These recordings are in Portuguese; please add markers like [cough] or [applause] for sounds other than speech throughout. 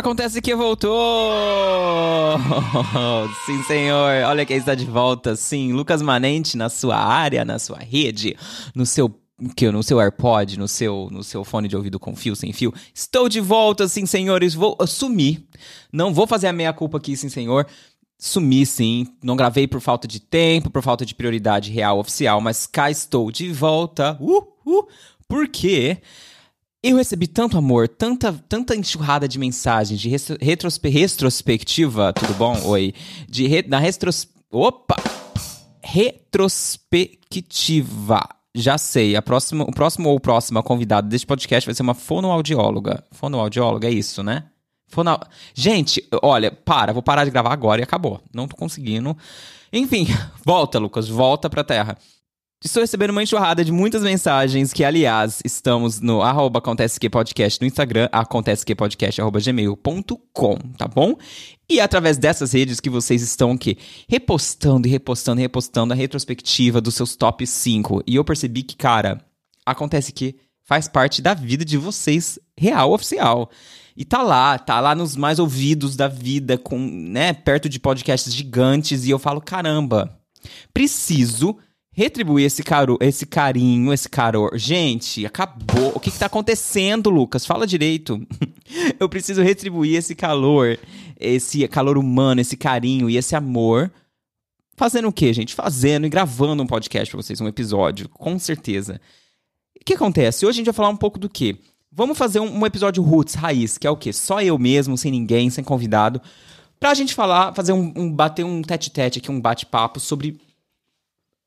Acontece que voltou! [laughs] Sim, senhor. Olha quem está de volta. Sim, Lucas Manente na sua área, na sua rede, no seu que no seu AirPod, no seu no seu fone de ouvido com fio sem fio. Estou de volta, sim, senhores. Vou sumir. Não vou fazer a meia culpa aqui, sim, senhor. Sumi, sim. Não gravei por falta de tempo, por falta de prioridade real oficial, mas cá estou de volta. Uh, uh, porque eu recebi tanto amor, tanta, tanta enxurrada de mensagens, de retrospe retrospectiva, tudo bom? Oi. De re na retros... Opa! Retrospectiva. Já sei, a próxima, o próximo ou próxima convidada deste podcast vai ser uma fonoaudióloga. Fonoaudióloga, é isso, né? Fono... Gente, olha, para, vou parar de gravar agora e acabou. Não tô conseguindo. Enfim, [laughs] volta, Lucas, volta pra terra. Estou recebendo uma enxurrada de muitas mensagens que, aliás, estamos no arroba acontece que podcast no Instagram, acontece que podcast arroba gmail.com, tá bom? E através dessas redes que vocês estão que repostando e repostando e repostando a retrospectiva dos seus top 5. E eu percebi que, cara, acontece que faz parte da vida de vocês, real, oficial. E tá lá, tá lá nos mais ouvidos da vida, com, né, perto de podcasts gigantes, e eu falo, caramba, preciso retribuir esse, caro, esse carinho, esse caror. Gente, acabou. O que, que tá acontecendo, Lucas? Fala direito. [laughs] Eu preciso retribuir esse calor, esse calor humano, esse carinho e esse amor. Fazendo o quê, gente? Fazendo e gravando um podcast pra vocês, um episódio, com certeza. O que acontece? Hoje a gente vai falar um pouco do quê? Vamos fazer um, um episódio roots, raiz, que é o quê? Só eu mesmo, sem ninguém, sem convidado. Pra gente falar, fazer um, um bater um tete-tete aqui, um bate-papo sobre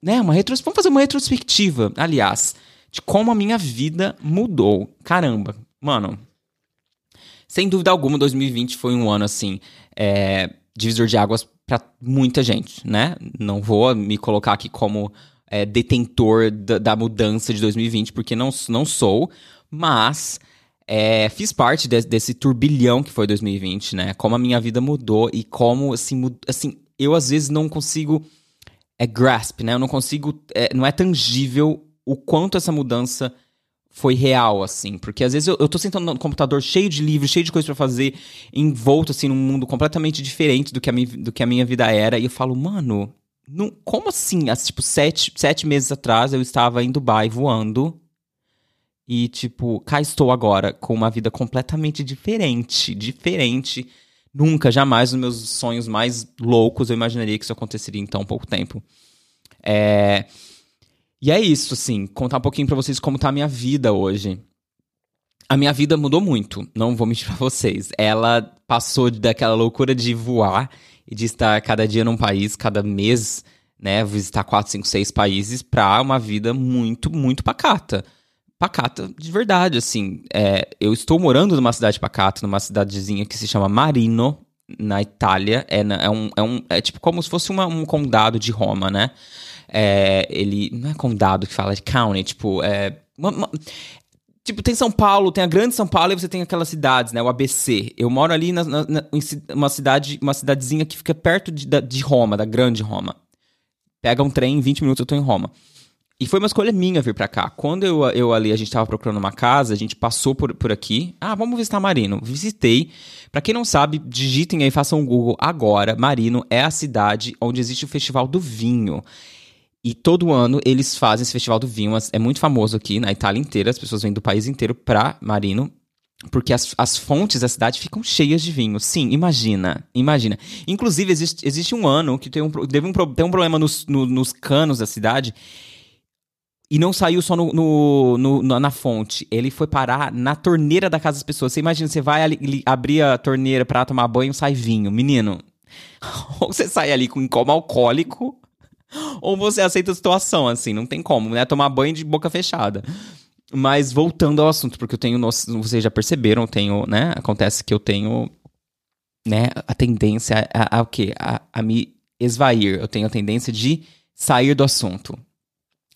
né, uma retros... Vamos fazer uma retrospectiva, aliás, de como a minha vida mudou. Caramba, mano. Sem dúvida alguma, 2020 foi um ano assim, é, divisor de águas para muita gente, né? Não vou me colocar aqui como é, detentor da, da, mudança de 2020, porque não, não sou, mas é, fiz parte de, desse turbilhão que foi 2020, né? Como a minha vida mudou e como, assim, mud... assim eu às vezes não consigo é grasp, né? Eu não consigo, é, não é tangível o quanto essa mudança foi real, assim. Porque às vezes eu, eu tô sentando no computador cheio de livros, cheio de coisas para fazer, envolto, assim, num mundo completamente diferente do que a minha, do que a minha vida era. E eu falo, mano, não, como assim? Há, tipo, sete, sete meses atrás eu estava em Dubai voando. E, tipo, cá estou agora com uma vida completamente diferente. Diferente Nunca, jamais, nos meus sonhos mais loucos, eu imaginaria que isso aconteceria em tão pouco tempo. É... E é isso, assim, contar um pouquinho para vocês como tá a minha vida hoje. A minha vida mudou muito, não vou mentir pra vocês. Ela passou daquela loucura de voar e de estar cada dia num país, cada mês, né, visitar quatro, cinco, seis países, pra uma vida muito, muito pacata pacata de verdade, assim. É, eu estou morando numa cidade pacata, numa cidadezinha que se chama Marino, na Itália. É, é, um, é, um, é tipo como se fosse uma, um condado de Roma, né? É, ele. Não é condado que fala, é county, tipo. É, uma, uma, Tipo, tem São Paulo, tem a grande São Paulo e você tem aquelas cidades, né? O ABC. Eu moro ali na, na, na uma cidade, uma cidadezinha que fica perto de, de Roma, da grande Roma. Pega um trem, em 20 minutos eu tô em Roma. E foi uma escolha minha vir para cá. Quando eu, eu ali, a gente tava procurando uma casa, a gente passou por, por aqui. Ah, vamos visitar Marino. Visitei. Para quem não sabe, digitem aí, façam um Google agora. Marino é a cidade onde existe o Festival do Vinho. E todo ano eles fazem esse Festival do Vinho. É muito famoso aqui na Itália inteira. As pessoas vêm do país inteiro pra Marino. Porque as, as fontes da cidade ficam cheias de vinho. Sim, imagina. Imagina. Inclusive, existe, existe um ano que tem um, teve um, tem um problema nos, no, nos canos da cidade e não saiu só no, no, no, na fonte. Ele foi parar na torneira da casa das pessoas. Você imagina, você vai ali, abrir a torneira para tomar banho, sai vinho. Menino, [laughs] ou você sai ali com um coma alcoólico, ou você aceita a situação, assim. Não tem como, né? Tomar banho de boca fechada. Mas voltando ao assunto, porque eu tenho, vocês já perceberam, tenho, né? Acontece que eu tenho, né, a tendência a, a, a o quê? A, a me esvair. Eu tenho a tendência de sair do assunto.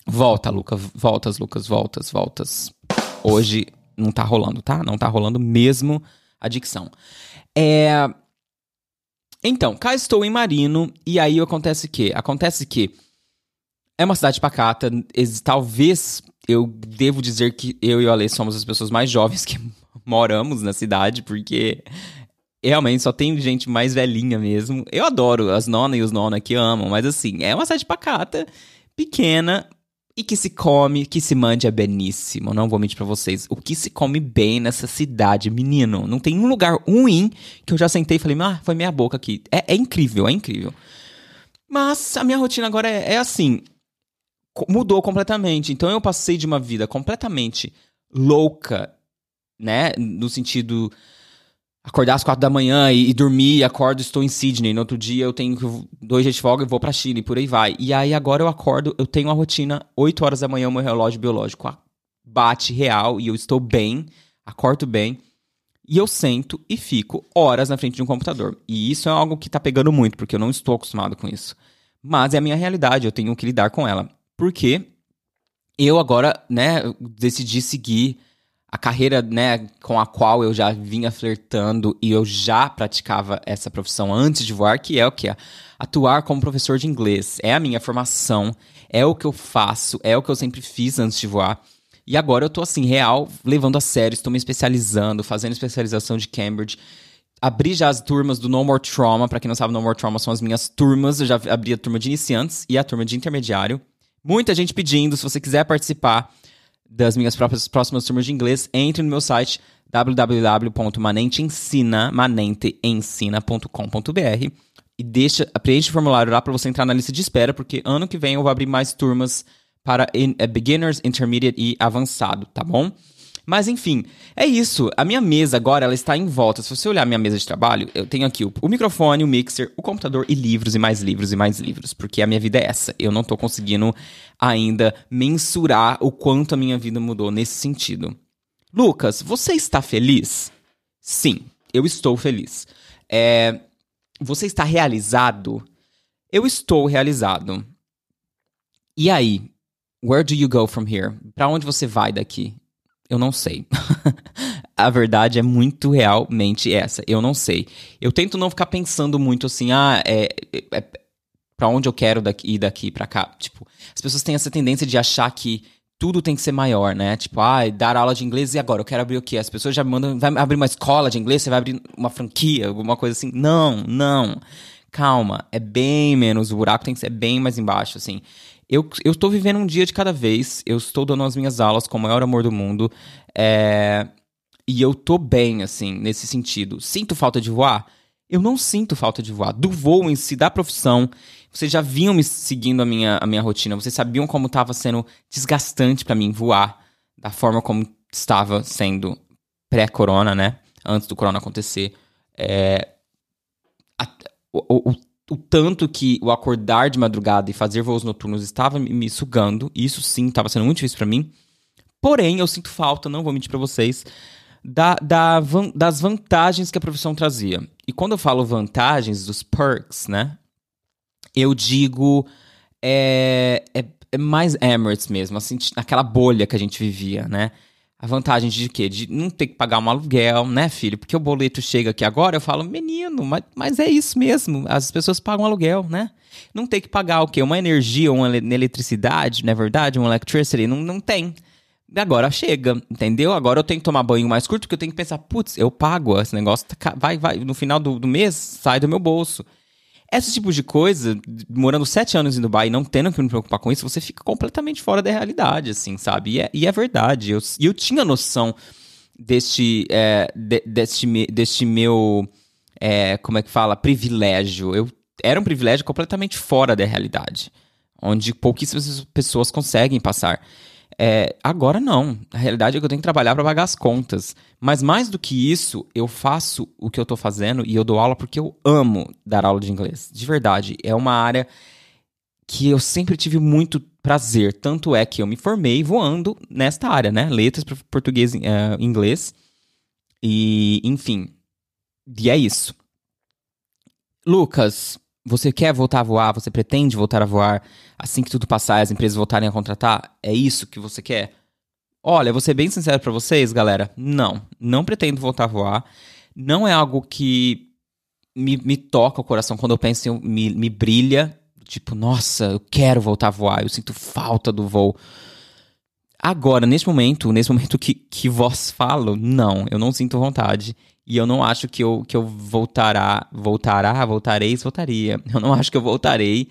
Volta, Lucas, voltas, Lucas, voltas, voltas. Hoje não tá rolando, tá? Não tá rolando mesmo a dicção. É... Então, cá estou em Marino, e aí acontece que? Acontece que é uma cidade pacata, talvez eu devo dizer que eu e o Ale somos as pessoas mais jovens que [laughs] moramos na cidade, porque realmente só tem gente mais velhinha mesmo. Eu adoro as nonas e os nonas que amam, mas assim, é uma cidade pacata, pequena e que se come, que se mande é beníssimo. Não vou mentir pra vocês. O que se come bem nessa cidade, menino. Não tem um lugar ruim que eu já sentei e falei, ah, foi minha boca aqui. É, é incrível, é incrível. Mas a minha rotina agora é, é assim. Mudou completamente. Então eu passei de uma vida completamente louca, né? No sentido acordar às quatro da manhã e, e dormir, acordo, estou em Sydney. No outro dia eu tenho dois dias de folga e vou para Chile, por aí vai. E aí agora eu acordo, eu tenho uma rotina, 8 horas da manhã, o meu relógio biológico bate real e eu estou bem, acordo bem. E eu sento e fico horas na frente de um computador. E isso é algo que tá pegando muito, porque eu não estou acostumado com isso. Mas é a minha realidade, eu tenho que lidar com ela. Porque eu agora, né, decidi seguir a carreira, né, com a qual eu já vinha flertando e eu já praticava essa profissão antes de voar, que é o que? Atuar como professor de inglês. É a minha formação, é o que eu faço, é o que eu sempre fiz antes de voar. E agora eu tô assim, real, levando a sério, estou me especializando, fazendo especialização de Cambridge. Abri já as turmas do No More Trauma, para quem não sabe, No More Trauma são as minhas turmas. Eu já abri a turma de iniciantes e a turma de intermediário. Muita gente pedindo, se você quiser participar, das minhas próprias próximas turmas de inglês, entre no meu site www.manenteensina.com.br e deixa, preenche o formulário lá para você entrar na lista de espera, porque ano que vem eu vou abrir mais turmas para in, uh, beginners, intermediate e avançado, tá bom? Mas enfim, é isso. A minha mesa agora ela está em volta. Se você olhar a minha mesa de trabalho, eu tenho aqui o, o, microfone, o mixer, o computador e livros e mais livros e mais livros, porque a minha vida é essa. Eu não estou conseguindo ainda mensurar o quanto a minha vida mudou nesse sentido. Lucas, você está feliz? Sim, eu estou feliz. É, você está realizado? Eu estou realizado. E aí? Where do you go from here? Para onde você vai daqui? Eu não sei. [laughs] a verdade é muito realmente essa. Eu não sei. Eu tento não ficar pensando muito assim, ah, é, é, é para onde eu quero daqui, ir daqui para cá. Tipo, as pessoas têm essa tendência de achar que tudo tem que ser maior, né? Tipo, ah, dar aula de inglês e agora eu quero abrir o quê? As pessoas já me mandam, vai abrir uma escola de inglês, você vai abrir uma franquia, alguma coisa assim. Não, não. Calma, é bem menos, o buraco tem que ser bem mais embaixo, assim. Eu, estou vivendo um dia de cada vez, eu estou dando as minhas aulas com o maior amor do mundo, é... e eu tô bem, assim, nesse sentido. Sinto falta de voar? Eu não sinto falta de voar. Do voo em si, da profissão, vocês já vinham me seguindo a minha, a minha rotina, vocês sabiam como estava sendo desgastante para mim voar, da forma como estava sendo pré-corona, né? Antes do corona acontecer. É, a, o, o, o, tanto que o acordar de madrugada e fazer voos noturnos estava me sugando, isso sim estava sendo muito difícil para mim. Porém, eu sinto falta, não vou mentir para vocês, da, da, das vantagens que a profissão trazia. E quando eu falo vantagens, dos perks, né? eu digo. É, é, é, mais Emirates mesmo, assim, naquela bolha que a gente vivia, né? A vantagem de quê? De não ter que pagar um aluguel, né, filho? Porque o boleto chega aqui agora, eu falo, menino, mas, mas é isso mesmo. As pessoas pagam aluguel, né? Não tem que pagar o quê? Uma energia, uma eletricidade, não é verdade? Uma electricity, não, não tem. Agora chega, entendeu? Agora eu tenho que tomar banho mais curto, porque eu tenho que pensar, putz, eu pago, esse negócio tá, vai, vai, no final do, do mês sai do meu bolso. Esse tipo de coisa, morando sete anos em Dubai e não tendo que me preocupar com isso, você fica completamente fora da realidade, assim, sabe? E é, e é verdade. E eu, eu tinha noção deste, é, de, deste, deste meu, é, como é que fala, privilégio. Eu era um privilégio completamente fora da realidade, onde pouquíssimas pessoas conseguem passar. É, agora não. A realidade é que eu tenho que trabalhar para pagar as contas. Mas mais do que isso, eu faço o que eu tô fazendo e eu dou aula porque eu amo dar aula de inglês. De verdade. É uma área que eu sempre tive muito prazer. Tanto é que eu me formei voando nesta área, né? Letras português uh, inglês. E, enfim. E é isso. Lucas, você quer voltar a voar? Você pretende voltar a voar assim que tudo passar as empresas voltarem a contratar? É isso que você quer? Olha, vou ser bem sincero para vocês, galera. Não, não pretendo voltar a voar. Não é algo que me, me toca o coração quando eu penso em me, me brilha. Tipo, nossa, eu quero voltar a voar, eu sinto falta do voo. Agora, nesse momento, nesse momento que, que vós falo, não, eu não sinto vontade. E eu não acho que eu, que eu voltará, voltará, voltareis, voltaria. [laughs] Eu não acho que eu voltarei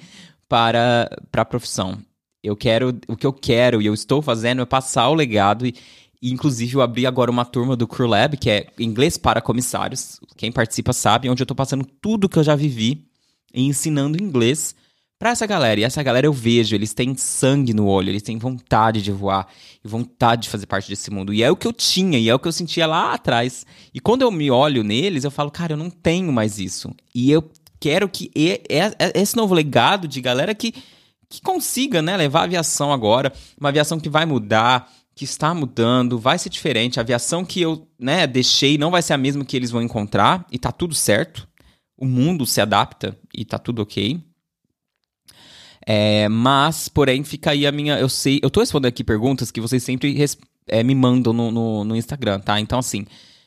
para, para a profissão. Eu quero, o que eu quero e eu estou fazendo é passar o legado e, e inclusive eu abri agora uma turma do Crew Lab, que é inglês para comissários. Quem participa sabe, onde eu estou passando tudo que eu já vivi e ensinando inglês para essa galera. E essa galera eu vejo, eles têm sangue no olho, eles têm vontade de voar e vontade de fazer parte desse mundo. E é o que eu tinha, e é o que eu sentia lá atrás. E quando eu me olho neles, eu falo, cara, eu não tenho mais isso. E eu quero que esse novo legado de galera que, que consiga, né, levar a aviação agora, uma aviação que vai mudar, que está mudando, vai ser diferente. A aviação que eu, né, deixei não vai ser a mesma que eles vão encontrar e tá tudo certo. O mundo se adapta e tá tudo ok. É, mas, porém, fica aí a minha. Eu sei. Eu tô respondendo aqui perguntas que vocês sempre res, é, me mandam no, no, no, Instagram, tá? Então, assim,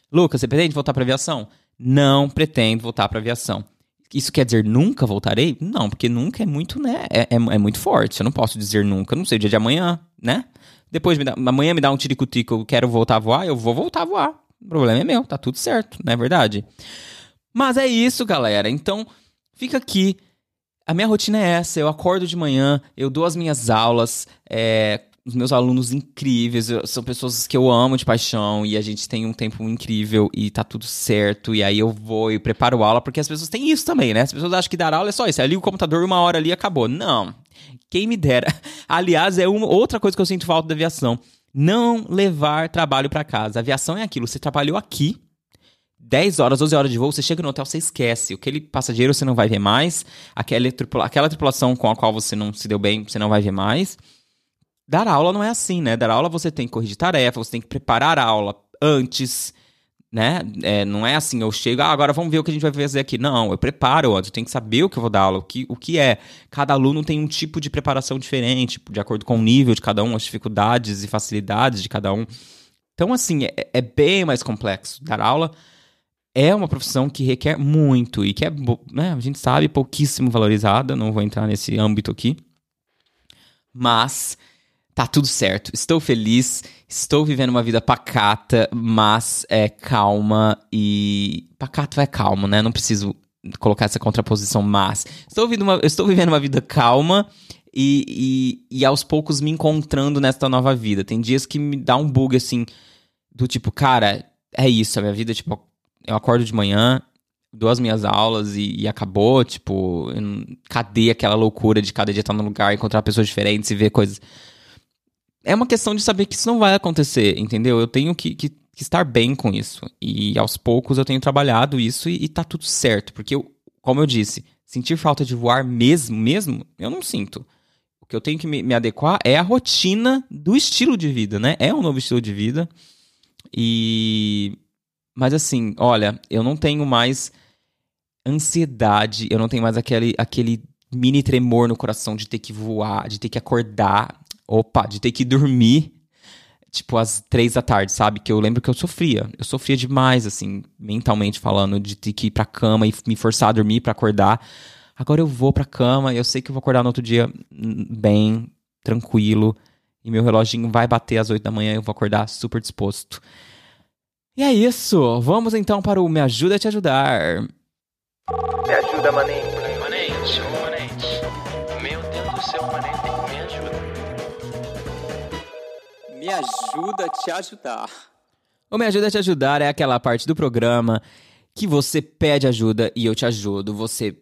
Lucas, você pretende voltar pra aviação? Não pretendo voltar pra aviação. Isso quer dizer nunca voltarei? Não, porque nunca é muito, né? É, é, é muito forte. Eu não posso dizer nunca. não sei dia de amanhã, né? Depois, me dá, amanhã me dá um tiricutico, eu quero voltar a voar, eu vou voltar a voar. O problema é meu, tá tudo certo, não é verdade? Mas é isso, galera. Então, fica aqui a minha rotina é essa: eu acordo de manhã, eu dou as minhas aulas, é, os meus alunos incríveis, eu, são pessoas que eu amo de paixão e a gente tem um tempo incrível e tá tudo certo. E aí eu vou e preparo aula, porque as pessoas têm isso também, né? As pessoas acham que dar aula é só isso. É ali o computador, uma hora ali acabou. Não. Quem me dera. [laughs] Aliás, é uma, outra coisa que eu sinto falta da aviação. Não levar trabalho para casa. A aviação é aquilo. Você trabalhou aqui, 10 horas, 12 horas de voo, você chega no hotel, você esquece. Aquele passageiro você não vai ver mais. Aquela, tripula aquela tripulação com a qual você não se deu bem, você não vai ver mais. Dar aula não é assim, né? Dar aula você tem que corrigir tarefa, você tem que preparar a aula antes, né? É, não é assim, eu chego, ah, agora vamos ver o que a gente vai fazer aqui. Não, eu preparo antes, eu tenho que saber o que eu vou dar aula, o que, o que é. Cada aluno tem um tipo de preparação diferente, de acordo com o nível de cada um, as dificuldades e facilidades de cada um. Então, assim, é, é bem mais complexo. Dar aula é uma profissão que requer muito e que é, né, a gente sabe, pouquíssimo valorizada. Não vou entrar nesse âmbito aqui. Mas tá tudo certo. Estou feliz, estou vivendo uma vida pacata, mas é calma e. Pacato é calmo, né? Não preciso colocar essa contraposição, mas. Estou, vivendo uma, estou vivendo uma vida calma e, e, e aos poucos me encontrando nesta nova vida. Tem dias que me dá um bug assim, do tipo, cara, é isso, a minha vida, tipo, eu acordo de manhã, dou as minhas aulas e, e acabou, tipo, cadê aquela loucura de cada dia estar no lugar, encontrar pessoas diferentes e ver coisas. É uma questão de saber que isso não vai acontecer, entendeu? Eu tenho que, que, que estar bem com isso. E aos poucos eu tenho trabalhado isso e, e tá tudo certo. Porque, eu, como eu disse, sentir falta de voar mesmo, mesmo, eu não sinto. O que eu tenho que me, me adequar é a rotina do estilo de vida, né? É um novo estilo de vida. E mas assim, olha, eu não tenho mais ansiedade, eu não tenho mais aquele, aquele mini tremor no coração de ter que voar, de ter que acordar, opa, de ter que dormir, tipo, às três da tarde, sabe? Que eu lembro que eu sofria. Eu sofria demais, assim, mentalmente falando, de ter que ir pra cama e me forçar a dormir para acordar. Agora eu vou pra cama e eu sei que eu vou acordar no outro dia hum, bem, tranquilo. E meu reloginho vai bater às oito da manhã eu vou acordar super disposto. E é isso. Vamos então para o Me Ajuda a Te Ajudar. Me ajuda, manente. Manente, manente. Meu Deus do céu, manente, me ajuda. Me ajuda a te ajudar. O Me Ajuda a Te Ajudar é aquela parte do programa que você pede ajuda e eu te ajudo. Você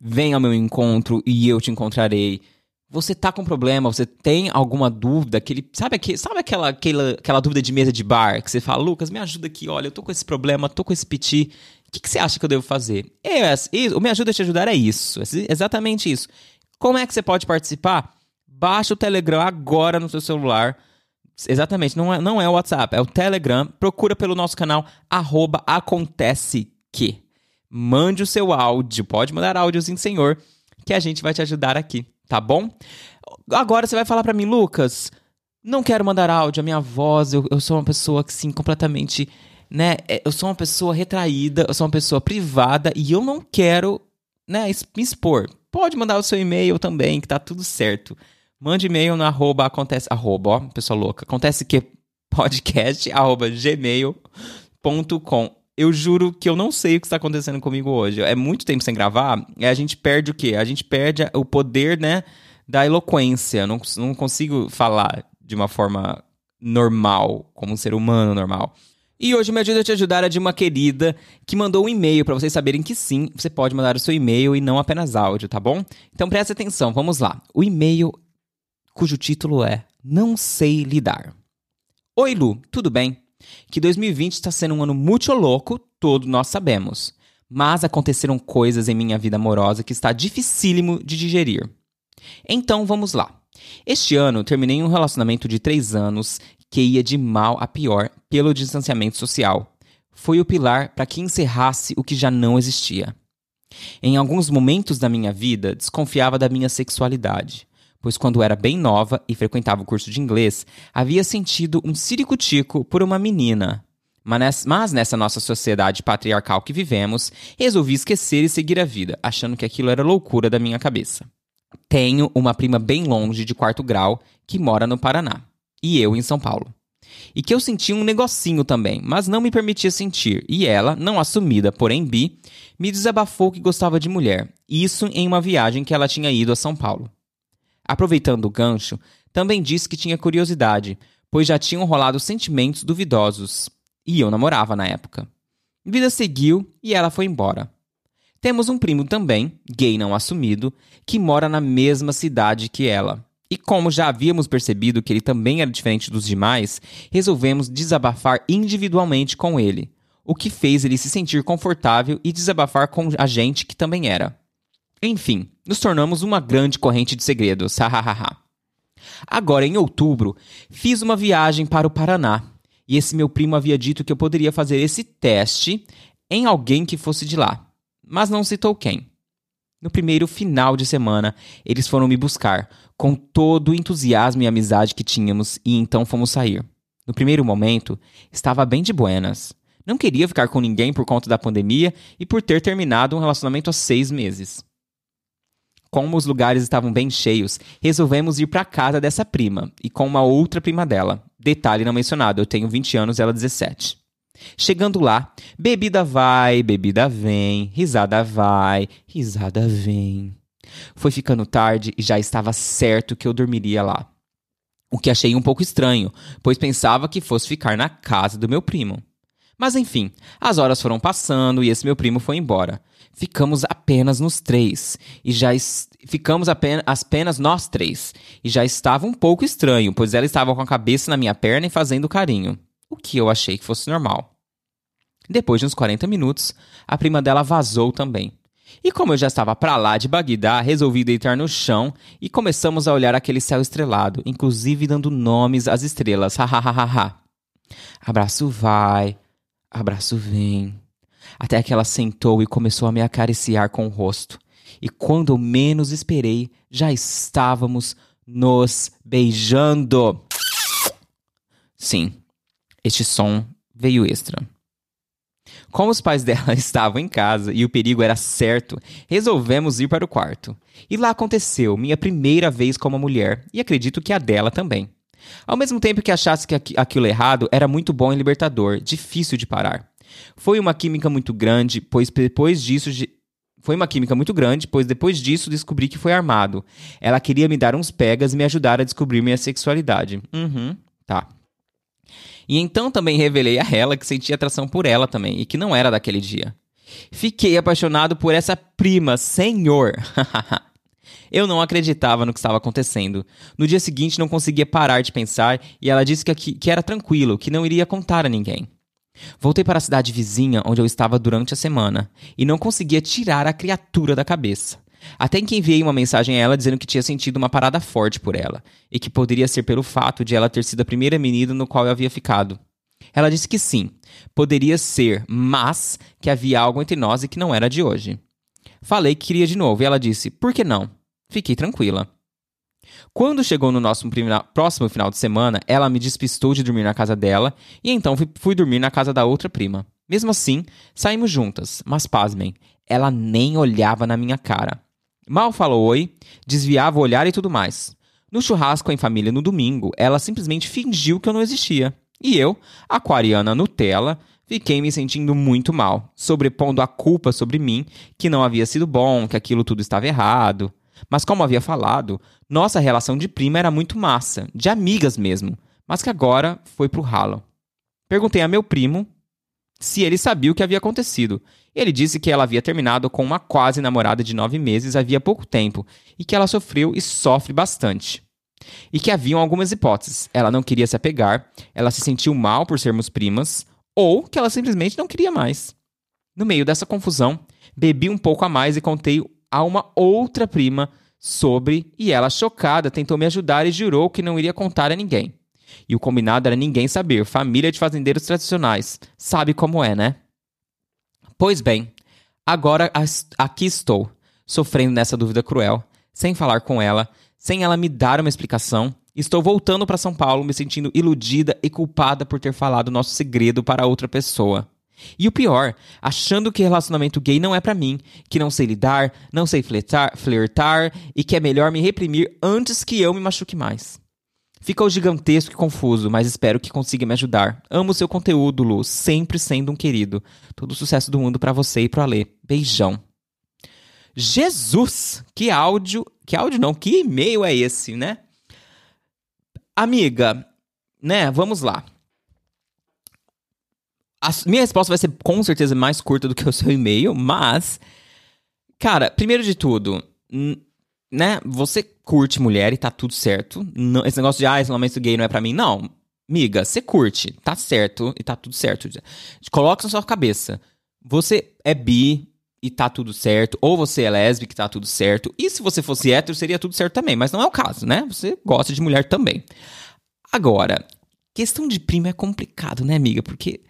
vem ao meu encontro e eu te encontrarei você tá com problema, você tem alguma dúvida, aquele, sabe, aquele, sabe aquela, aquela, aquela dúvida de mesa de bar, que você fala, Lucas, me ajuda aqui, olha, eu tô com esse problema, tô com esse piti, o que, que você acha que eu devo fazer? É, o Me Ajuda a Te Ajudar é isso, é exatamente isso. Como é que você pode participar? Baixa o Telegram agora no seu celular, exatamente, não é, não é o WhatsApp, é o Telegram, procura pelo nosso canal, arroba acontece que. Mande o seu áudio, pode mandar áudio sim, senhor, que a gente vai te ajudar aqui tá bom? Agora você vai falar para mim, Lucas, não quero mandar áudio, a minha voz, eu, eu sou uma pessoa que, sim, completamente, né? É, eu sou uma pessoa retraída, eu sou uma pessoa privada e eu não quero, né, me expor. Pode mandar o seu e-mail também, que tá tudo certo. Mande e-mail no arroba acontece, arroba, ó, pessoa louca, acontece que [laughs] podcast, arroba gmail.com. eu juro que eu não sei o que está acontecendo comigo hoje. É muito tempo sem gravar, e a gente perde o quê? A gente perde o poder, né, da eloquência. Não, não consigo falar de uma forma normal, como um ser humano normal. E hoje me ajuda a te ajudar é de uma querida que mandou um e-mail para vocês saberem que sim, você pode mandar o seu e-mail e não apenas áudio, tá bom? Então preste atenção, vamos lá. O e-mail cujo título é Não sei lidar. Oi Lu, tudo bem? Que 2020 está sendo um ano muito louco, todos nós sabemos. Mas aconteceram coisas em minha vida amorosa que está dificílimo de digerir. Então vamos lá. Este ano terminei um relacionamento de três anos que ia de mal a pior pelo distanciamento social. Foi o pilar para que encerrasse o que já não existia. Em alguns momentos da minha vida, desconfiava da minha sexualidade, pois quando era bem nova e frequentava o curso de inglês, havia sentido um ciricutico por uma menina. Mas nessa nossa sociedade patriarcal que vivemos, resolvi esquecer e seguir a vida, achando que aquilo era loucura da minha cabeça. Tenho uma prima bem longe de quarto grau que mora no Paraná e eu em São Paulo. E que eu sentia um negocinho também, mas não me permitia sentir, e ela, não assumida, porém bi, me desabafou que gostava de mulher, isso em uma viagem que ela tinha ido a São Paulo. Aproveitando o gancho, também disse que tinha curiosidade, pois já tinham rolado sentimentos duvidosos, e eu namorava na época. Vida seguiu e ela foi embora. Temos um primo também, gay não assumido, que mora na mesma cidade que ela. E como já havíamos percebido que ele também era diferente dos demais, resolvemos desabafar individualmente com ele, o que fez ele se sentir confortável e desabafar com a gente que também era. Enfim, nos tornamos uma grande corrente de segredos, [laughs] hahaha. Agora, em outubro, fiz uma viagem para o Paraná e esse meu primo havia dito que eu poderia fazer esse teste em alguém que fosse de lá, mas não citou quem. No primeiro final de semana, eles foram me buscar, com todo o entusiasmo e amizade que tínhamos, e então fomos sair. No primeiro momento, estava bem de buenas. Não queria ficar com ninguém por conta da pandemia e por ter terminado um relacionamento há seis meses. Como os lugares estavam bem cheios, resolvemos ir para casa dessa prima e com uma outra prima dela. Detalhe não mencionado, eu tenho 20 anos ela 17. Chegando lá, bebida vai, bebida vem, risada vai, risada vem. Foi ficando tarde e já estava certo que eu dormiria lá. O que achei um pouco estranho, pois pensava que fosse ficar na casa do meu primo. Mas enfim, as horas foram passando e esse meu primo foi embora. Ficamos apenas nos três. E já ficamos apenas, apenas nós três. E já estava um pouco estranho, pois ela estava com a cabeça na minha perna e fazendo carinho. O que eu achei que fosse normal. Depois de uns 40 minutos, a prima dela vazou também. E como eu já estava para lá de Bagdá, resolvi deitar no chão e começamos a olhar aquele céu estrelado, inclusive dando nomes às estrelas. Hahaha. abraço vai, abraço vem. Até que ela sentou e começou a me acariciar com o rosto. E quando menos esperei, já estávamos nos beijando. Sim, este som veio extra. Como os pais dela [laughs] estavam em casa e o perigo era certo, resolvemos ir para o quarto. E lá aconteceu minha primeira vez como mulher, e acredito que a dela também. Ao mesmo tempo que achasse que aquilo errado era muito bom e libertador, difícil de parar. Foi uma química muito grande, pois depois disso foi uma química muito grande, pois depois disso descobri que foi armado. Ela queria me dar uns pegas e me ajudar a descobrir minha sexualidade. Uhum, tá. E então também revelei a ela que sentia atração por ela também e que não era daquele dia. Fiquei apaixonado por essa prima, senhor. [laughs] Eu não acreditava no que estava acontecendo. No dia seguinte não conseguia parar de pensar e ela disse que, que era tranquilo, que não iria contar a ninguém. Voltei para a cidade vizinha onde eu estava durante a semana e não conseguia tirar a criatura da cabeça. Até que enviei uma mensagem a ela dizendo que tinha sentido uma parada forte por ela, e que poderia ser pelo fato de ela ter sido a primeira menina no qual eu havia ficado. Ela disse que sim, poderia ser, mas que havia algo entre nós e que não era de hoje. Falei que queria de novo e ela disse: por que não? Fiquei tranquila. Quando chegou no nosso próximo final de semana, ela me despistou de dormir na casa dela e então fui dormir na casa da outra prima. Mesmo assim, saímos juntas, mas pasmem, ela nem olhava na minha cara. Mal falou oi, desviava o olhar e tudo mais. No churrasco em família no domingo, ela simplesmente fingiu que eu não existia. E eu, aquariana Nutella, Fiquei me sentindo muito mal, sobrepondo a culpa sobre mim, que não havia sido bom, que aquilo tudo estava errado. Mas como havia falado, nossa relação de prima era muito massa, de amigas mesmo, mas que agora foi pro ralo. Perguntei a meu primo se ele sabia o que havia acontecido. Ele disse que ela havia terminado com uma quase namorada de nove meses havia pouco tempo e que ela sofreu e sofre bastante. E que haviam algumas hipóteses. Ela não queria se apegar, ela se sentiu mal por sermos primas, ou que ela simplesmente não queria mais. No meio dessa confusão, bebi um pouco a mais e contei a uma outra prima sobre, e ela, chocada, tentou me ajudar e jurou que não iria contar a ninguém. E o combinado era ninguém saber, família de fazendeiros tradicionais. Sabe como é, né? Pois bem, agora aqui estou, sofrendo nessa dúvida cruel, sem falar com ela, sem ela me dar uma explicação. Estou voltando para São Paulo, me sentindo iludida e culpada por ter falado nosso segredo para outra pessoa. E o pior, achando que relacionamento gay não é para mim, que não sei lidar, não sei flertar, flertar e que é melhor me reprimir antes que eu me machuque mais. Ficou gigantesco e confuso, mas espero que consiga me ajudar. Amo seu conteúdo, Lu, sempre sendo um querido. Todo o sucesso do mundo para você e pro Alê. Beijão. Jesus! Que áudio, que áudio não, que e-mail é esse, né? Amiga, né, vamos lá. A minha resposta vai ser com certeza mais curta do que o seu e-mail, mas cara, primeiro de tudo, né, você curte mulher e tá tudo certo. Não, esse negócio de, ah, relacionamento gay não é para mim. Não, miga, você curte, tá certo e tá tudo certo. Coloca na sua cabeça. Você é bi e tá tudo certo, ou você é lésbica e tá tudo certo. E se você fosse hétero, seria tudo certo também, mas não é o caso, né? Você gosta de mulher também. Agora, questão de prima é complicado, né, amiga? Porque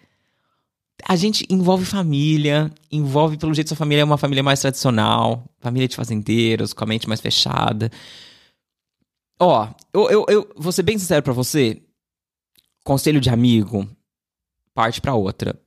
a gente envolve família, envolve, pelo jeito, sua família é uma família mais tradicional, família de fazendeiros, com a mente mais fechada. Ó, eu, eu, eu vou ser bem sincero pra você. Conselho de amigo, parte pra outra.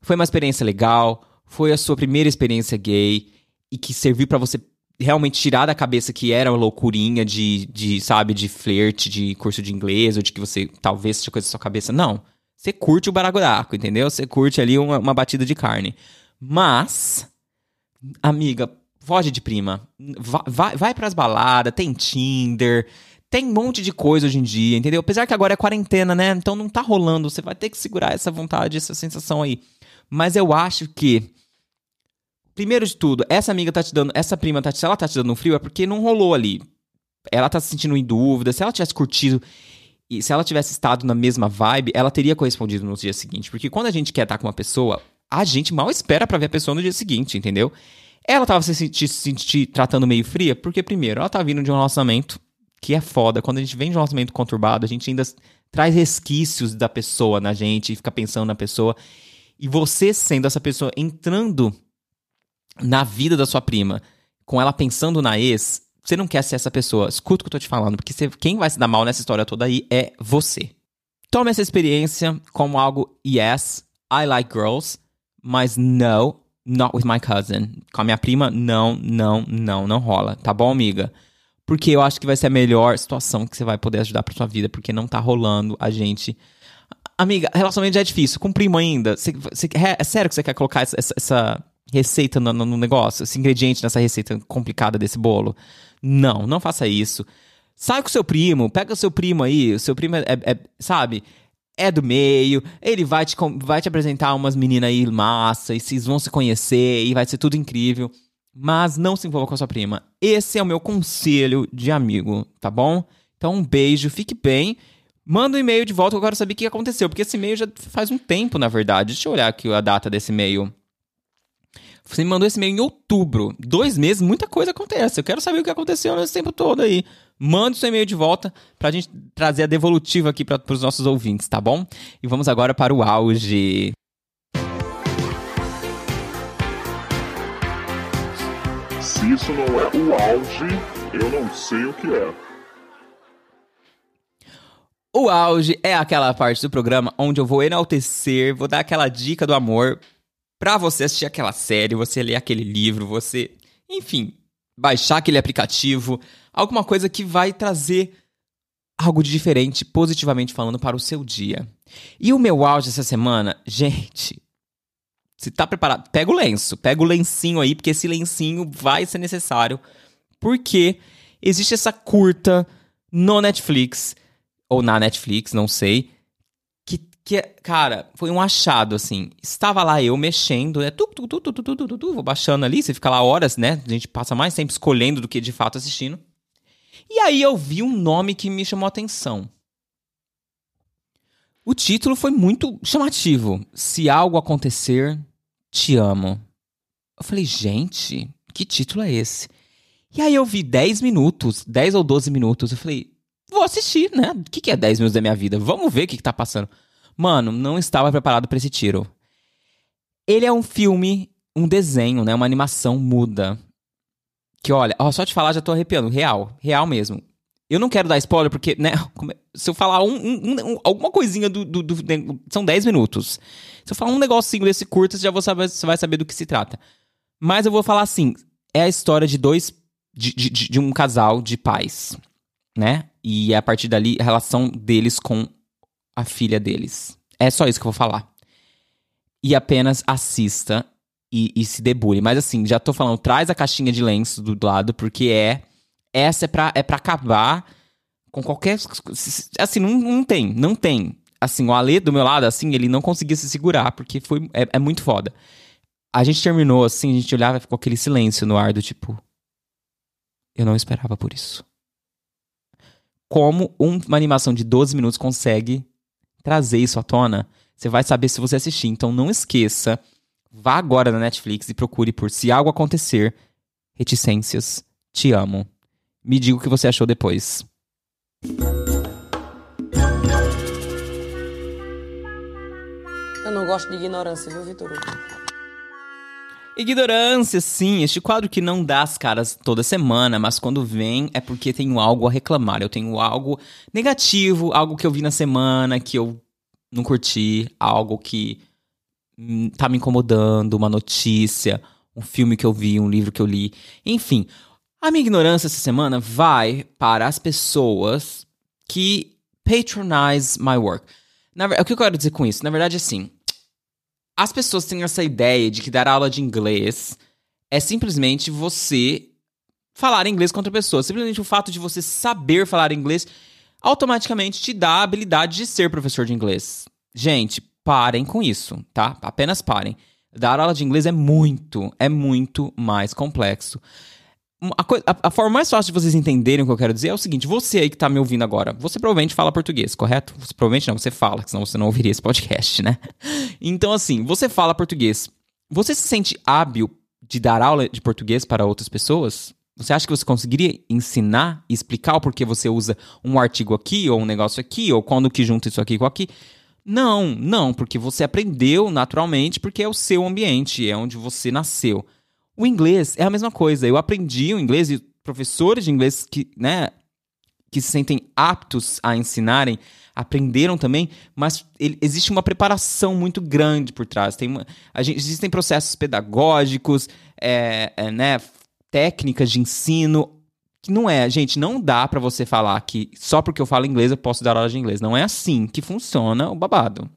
Foi uma experiência legal, foi a sua primeira experiência gay e que serviu para você realmente tirar da cabeça que era uma loucurinha de, de, sabe, de flerte, de curso de inglês, ou de que você talvez tinha coisa na sua cabeça. Não. Você curte o baraguraco, entendeu? Você curte ali uma, uma batida de carne. Mas, amiga, foge de prima. Vai, vai, vai pras baladas, tem Tinder, tem um monte de coisa hoje em dia, entendeu? Apesar que agora é quarentena, né? Então não tá rolando. Você vai ter que segurar essa vontade, essa sensação aí. Mas eu acho que. Primeiro de tudo, essa amiga tá te dando. Essa prima tá te, se ela tá te dando um frio, é porque não rolou ali. Ela tá se sentindo em dúvida. Se ela tivesse curtido e se ela tivesse estado na mesma vibe, ela teria correspondido no dia seguinte. Porque quando a gente quer estar com uma pessoa, a gente mal espera para ver a pessoa no dia seguinte, entendeu? Ela tava se se tratando meio fria, porque, primeiro, ela tá vindo de um relacionamento que é foda. Quando a gente vem de um relacionamento conturbado, a gente ainda traz resquícios da pessoa na gente e fica pensando na pessoa. E você sendo essa pessoa entrando na vida da sua prima, com ela pensando na ex, você não quer ser essa pessoa. Escuta o que eu tô te falando, porque você, quem vai se dar mal nessa história toda aí é você. Tome essa experiência como algo, yes, I like girls, mas no, not with my cousin. Com a minha prima, não, não, não, não rola. Tá bom, amiga? Porque eu acho que vai ser a melhor situação que você vai poder ajudar pra sua vida, porque não tá rolando a gente. Amiga, relacionamento já é difícil. Com primo ainda. Você, você, é, sério que você quer colocar essa, essa receita no, no, negócio? Esse ingrediente nessa receita complicada desse bolo? Não, não faça isso. Sai com seu primo, pega seu primo aí, o seu primo é, é, é sabe? É do meio, ele vai te, vai te apresentar umas meninas aí massa, e vocês vão se conhecer, e vai ser tudo incrível. Mas não se envolva com a sua prima. Esse é o meu conselho de amigo, tá bom? Então, um beijo, fique bem. Manda um e-mail de volta, eu quero saber o que aconteceu, porque esse e-mail já faz um tempo, na verdade. Deixa eu olhar aqui a data desse e-mail. Você me mandou esse e-mail em outubro. Dois meses, muita coisa acontece. Eu quero saber o que aconteceu nesse tempo todo aí. Manda o seu e-mail de volta pra gente trazer a devolutiva aqui para os nossos ouvintes, tá bom? E vamos agora para o auge. Se isso não é o auge, eu não sei o que é. O auge é aquela parte do programa onde eu vou enaltecer, vou dar aquela dica do amor para você assistir aquela série, você ler aquele livro, você, enfim, baixar aquele aplicativo, alguma coisa que vai trazer algo de diferente, positivamente falando, para o seu dia. E o meu auge essa semana, gente, Se tá preparado, pega o lenço, pega o lencinho aí, porque esse lencinho vai ser necessário. Porque existe essa curta no Netflix, ou na Netflix, não sei, que, cara, foi um achado, assim. Estava lá eu mexendo, né? Tu, tu, tu, tu, tu, tu, tu, tu, vou baixando ali, você fica lá horas, né? A gente passa mais tempo escolhendo do que de fato assistindo. E aí eu vi um nome que me chamou a atenção. O título foi muito chamativo. Se algo acontecer, te amo. Eu falei, gente, que título é esse? E aí eu vi 10 minutos, 10 ou 12 minutos. Eu falei, vou assistir, né? O que, que é 10 minutos da minha vida? Vamos ver o que, que tá passando. Mano, não estava preparado para esse tiro. Ele é um filme, um desenho, né? Uma animação muda. Que olha, ó, só te falar já tô arrepiando. Real, real mesmo. Eu não quero dar spoiler, porque, né? [laughs] Se eu falar um, um, um, alguma coisinha do, do, do, São 10 minutos. Se eu falar um negocinho desse curto, você já saber, você vai saber do que se trata. Mas eu vou falar assim: é a história de dois. De, de, de um casal de pais, né? E é a partir dali a relação deles com a filha deles. É só isso que eu vou falar. E apenas assista e, e se debulhe. Mas assim, já tô falando, traz a caixinha de lenço do lado, porque é essa é pra, é pra acabar com qualquer. Assim, não, não tem, não tem. Assim, o Ale do meu lado, assim, ele não conseguia se segurar, porque foi, é, é muito foda. A gente terminou, assim, a gente olhava e ficou aquele silêncio no ar do tipo. Eu não esperava por isso. Como uma animação de 12 minutos consegue trazer isso à tona, você vai saber se você assistir. Então não esqueça, vá agora na Netflix e procure por Se Algo Acontecer, Reticências, Te Amo. Me diga o que você achou depois. Eu não gosto de ignorância, viu, Vitor? Ignorância, sim. Este quadro que não dá as caras toda semana, mas quando vem é porque tenho algo a reclamar. Eu tenho algo negativo, algo que eu vi na semana que eu não curti, algo que hum, tá me incomodando, uma notícia, um filme que eu vi, um livro que eu li. Enfim, a minha ignorância essa semana vai para as pessoas que patronize my work. Na, o que eu quero dizer com isso? Na verdade, assim, as pessoas têm essa ideia de que dar aula de inglês é simplesmente você falar inglês com outra pessoa. Simplesmente o fato de você saber falar inglês automaticamente te dá a habilidade de ser professor de inglês. Gente, parem com isso, tá? Apenas parem. Dar aula de inglês é muito, é muito mais complexo. A, a, a, forma mais fácil de vocês entenderem o que eu quero dizer é o seguinte: você aí que tá me ouvindo agora, você provavelmente fala português, correto? Você, provavelmente não, você fala, senão você não ouviria esse podcast, né? Então, assim, você fala português. Você se sente hábil de dar aula de português para outras pessoas? Você acha que você conseguiria ensinar, explicar o porquê você usa um artigo aqui, ou um negócio aqui, ou quando que junta isso aqui com aqui? Não, não, porque você aprendeu naturalmente, porque é o seu ambiente, é onde você nasceu. O inglês é a mesma coisa. Eu aprendi o inglês e professores de inglês que, né, que se sentem aptos a ensinarem aprenderam também, mas ele, existe uma preparação muito grande por trás. Tem uma, gente, existem processos pedagógicos, é, é, né, técnicas de ensino que não é, gente, não dá para você falar que só porque eu falo inglês eu posso dar aula de inglês. Não é assim que funciona o babado.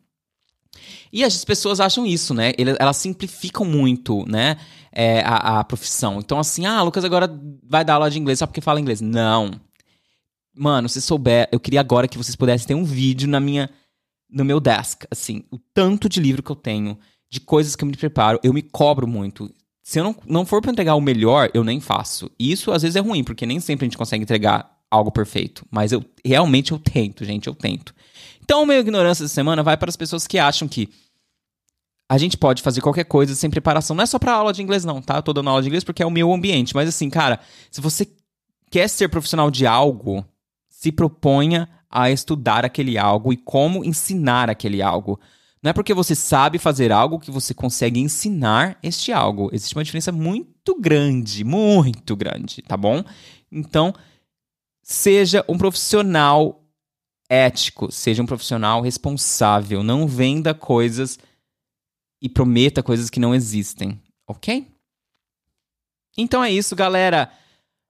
E as pessoas acham isso, né? Elas simplificam muito, né? É, a, a, profissão. Então, assim, ah, Lucas agora vai dar aula de inglês só porque fala inglês. Não. Mano, se souber, eu queria agora que vocês pudessem ter um vídeo na minha, no meu desk, assim, o tanto de livro que eu tenho, de coisas que eu me preparo, eu me cobro muito. Se eu não, não for para entregar o melhor, eu nem faço. Isso às vezes é ruim, porque nem sempre a gente consegue entregar algo perfeito. Mas eu realmente eu tento, gente, eu tento. Então, minha ignorância da semana vai para as pessoas que acham que a gente pode fazer qualquer coisa sem preparação. Não é só para aula de inglês, não, tá? Eu tô dando aula de inglês porque é o meu ambiente. Mas assim, cara, se você quer ser profissional de algo, se proponha a estudar aquele algo e como ensinar aquele algo. Não é porque você sabe fazer algo que você consegue ensinar este algo. Existe uma diferença muito grande, muito grande, tá bom? Então, seja um profissional ético, seja um profissional responsável, não venda coisas e prometa coisas que não existem, ok? Então é isso, galera.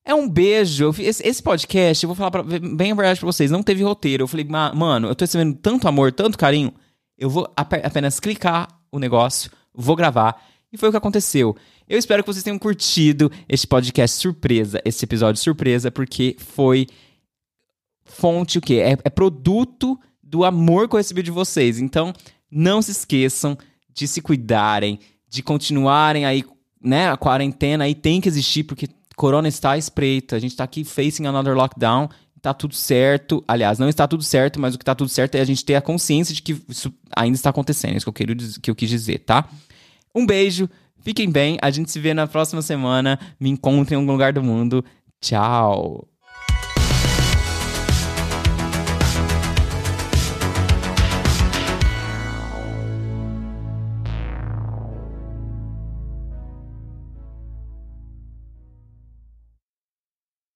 É um beijo. Esse, podcast, eu vou falar pra, bem a verdade pra vocês, não teve roteiro. Eu falei, mano, eu tô recebendo tanto amor, tanto carinho. Eu vou apenas clicar o negócio, vou gravar. E foi o que aconteceu. Eu espero que vocês tenham curtido este podcast surpresa, esse episódio surpresa, porque foi fonte o quê? É, é produto do amor que eu recebi de vocês. Então, não se esqueçam de se cuidarem, de continuarem aí, né? A quarentena aí tem que existir, porque Corona está espreita. A gente tá aqui facing another lockdown. Tá tudo certo. Aliás, não está tudo certo, mas o que tá tudo certo é a gente ter a consciência de que isso ainda está acontecendo. É isso que eu, quero, que eu quis dizer, tá? Um beijo, fiquem bem. A gente se vê na próxima semana. Me encontrem em algum lugar do mundo. Tchau.